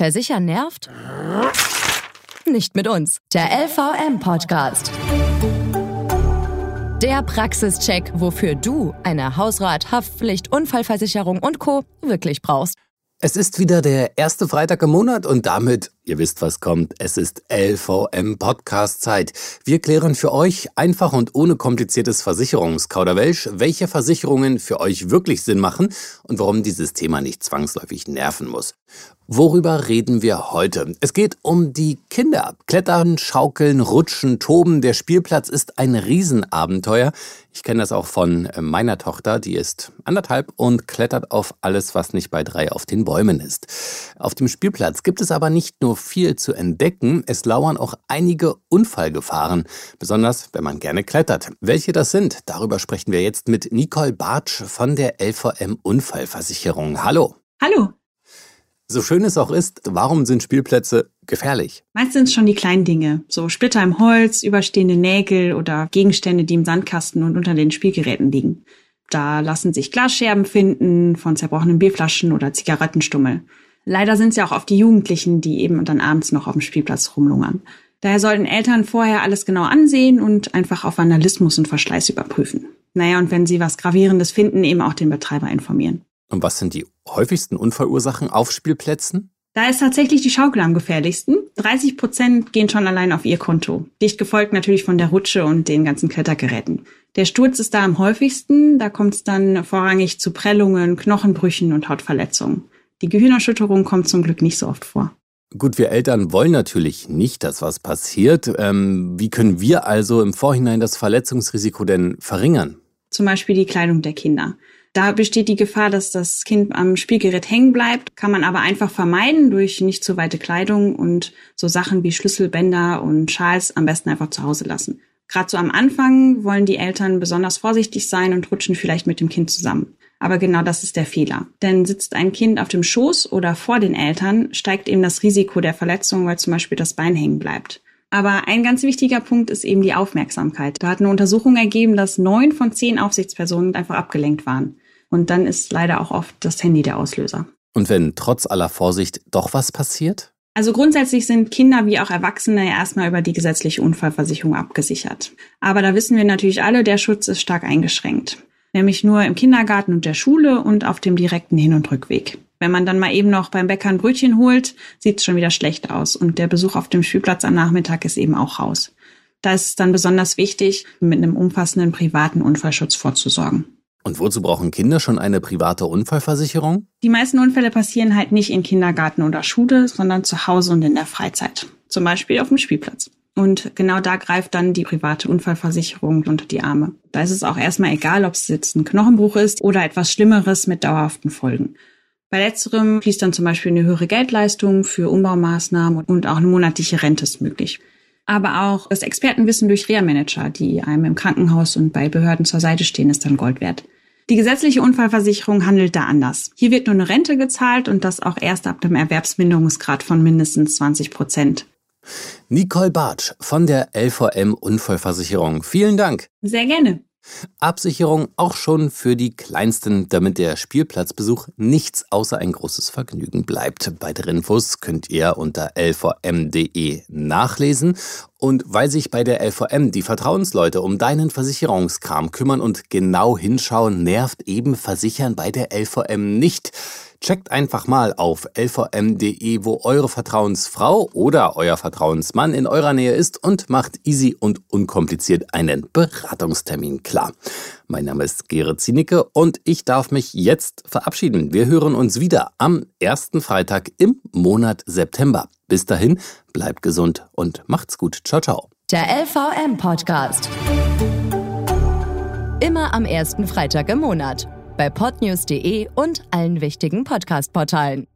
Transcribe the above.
Versichern nervt? Nicht mit uns. Der LVM-Podcast. Der Praxischeck, wofür du eine Hausrat, Haftpflicht, Unfallversicherung und Co. wirklich brauchst. Es ist wieder der erste Freitag im Monat und damit, ihr wisst, was kommt, es ist LVM Podcast Zeit. Wir klären für euch einfach und ohne kompliziertes Versicherungskauderwelsch, welche Versicherungen für euch wirklich Sinn machen und warum dieses Thema nicht zwangsläufig nerven muss. Worüber reden wir heute? Es geht um die Kinder. Klettern, schaukeln, rutschen, toben. Der Spielplatz ist ein Riesenabenteuer. Ich kenne das auch von äh, meiner Tochter, die ist anderthalb und klettert auf alles, was nicht bei drei auf den Bäumen ist. Auf dem Spielplatz gibt es aber nicht nur viel zu entdecken, es lauern auch einige Unfallgefahren, besonders wenn man gerne klettert. Welche das sind, darüber sprechen wir jetzt mit Nicole Bartsch von der LVM Unfallversicherung. Hallo. Hallo. So schön es auch ist, warum sind Spielplätze gefährlich? Meist sind es schon die kleinen Dinge, so Splitter im Holz, überstehende Nägel oder Gegenstände, die im Sandkasten und unter den Spielgeräten liegen. Da lassen sich Glasscherben finden von zerbrochenen Bierflaschen oder Zigarettenstummel. Leider sind es ja auch oft die Jugendlichen, die eben dann abends noch auf dem Spielplatz rumlungern. Daher sollten Eltern vorher alles genau ansehen und einfach auf Vandalismus und Verschleiß überprüfen. Naja, und wenn sie was Gravierendes finden, eben auch den Betreiber informieren. Und was sind die häufigsten Unfallursachen auf Spielplätzen? Da ist tatsächlich die Schaukel am gefährlichsten. 30 Prozent gehen schon allein auf ihr Konto. Dicht gefolgt natürlich von der Rutsche und den ganzen Klettergeräten. Der Sturz ist da am häufigsten. Da kommt es dann vorrangig zu Prellungen, Knochenbrüchen und Hautverletzungen. Die Gehirnerschütterung kommt zum Glück nicht so oft vor. Gut, wir Eltern wollen natürlich nicht, dass was passiert. Ähm, wie können wir also im Vorhinein das Verletzungsrisiko denn verringern? Zum Beispiel die Kleidung der Kinder. Da besteht die Gefahr, dass das Kind am Spielgerät hängen bleibt, kann man aber einfach vermeiden durch nicht zu weite Kleidung und so Sachen wie Schlüsselbänder und Schals am besten einfach zu Hause lassen. Gerade so am Anfang wollen die Eltern besonders vorsichtig sein und rutschen vielleicht mit dem Kind zusammen. Aber genau das ist der Fehler. Denn sitzt ein Kind auf dem Schoß oder vor den Eltern, steigt eben das Risiko der Verletzung, weil zum Beispiel das Bein hängen bleibt. Aber ein ganz wichtiger Punkt ist eben die Aufmerksamkeit. Da hat eine Untersuchung ergeben, dass neun von zehn Aufsichtspersonen einfach abgelenkt waren. Und dann ist leider auch oft das Handy der Auslöser. Und wenn trotz aller Vorsicht doch was passiert? Also grundsätzlich sind Kinder wie auch Erwachsene erstmal über die gesetzliche Unfallversicherung abgesichert. Aber da wissen wir natürlich alle, der Schutz ist stark eingeschränkt. Nämlich nur im Kindergarten und der Schule und auf dem direkten Hin- und Rückweg. Wenn man dann mal eben noch beim Bäcker ein Brötchen holt, sieht es schon wieder schlecht aus und der Besuch auf dem Spielplatz am Nachmittag ist eben auch raus. Da ist es dann besonders wichtig, mit einem umfassenden privaten Unfallschutz vorzusorgen. Und wozu brauchen Kinder schon eine private Unfallversicherung? Die meisten Unfälle passieren halt nicht in Kindergarten oder Schule, sondern zu Hause und in der Freizeit. Zum Beispiel auf dem Spielplatz. Und genau da greift dann die private Unfallversicherung unter die Arme. Da ist es auch erstmal egal, ob es jetzt ein Knochenbruch ist oder etwas Schlimmeres mit dauerhaften Folgen. Bei letzterem fließt dann zum Beispiel eine höhere Geldleistung für Umbaumaßnahmen und auch eine monatliche Rente ist möglich. Aber auch das Expertenwissen durch Reha-Manager, die einem im Krankenhaus und bei Behörden zur Seite stehen, ist dann Gold wert. Die gesetzliche Unfallversicherung handelt da anders. Hier wird nur eine Rente gezahlt und das auch erst ab dem Erwerbsminderungsgrad von mindestens 20 Prozent. Nicole Bartsch von der LVM Unfallversicherung. Vielen Dank. Sehr gerne. Absicherung auch schon für die Kleinsten, damit der Spielplatzbesuch nichts außer ein großes Vergnügen bleibt. Weitere Infos könnt ihr unter lvm.de nachlesen. Und weil sich bei der LVM die Vertrauensleute um deinen Versicherungskram kümmern und genau hinschauen, nervt eben Versichern bei der LVM nicht. Checkt einfach mal auf lvm.de, wo eure Vertrauensfrau oder euer Vertrauensmann in eurer Nähe ist und macht easy und unkompliziert einen Beratungstermin klar. Mein Name ist Gerrit Zienicke und ich darf mich jetzt verabschieden. Wir hören uns wieder am ersten Freitag im Monat September. Bis dahin, bleibt gesund und macht's gut. Ciao, ciao. Der LVM Podcast. Immer am ersten Freitag im Monat bei podnews.de und allen wichtigen Podcast-Portalen.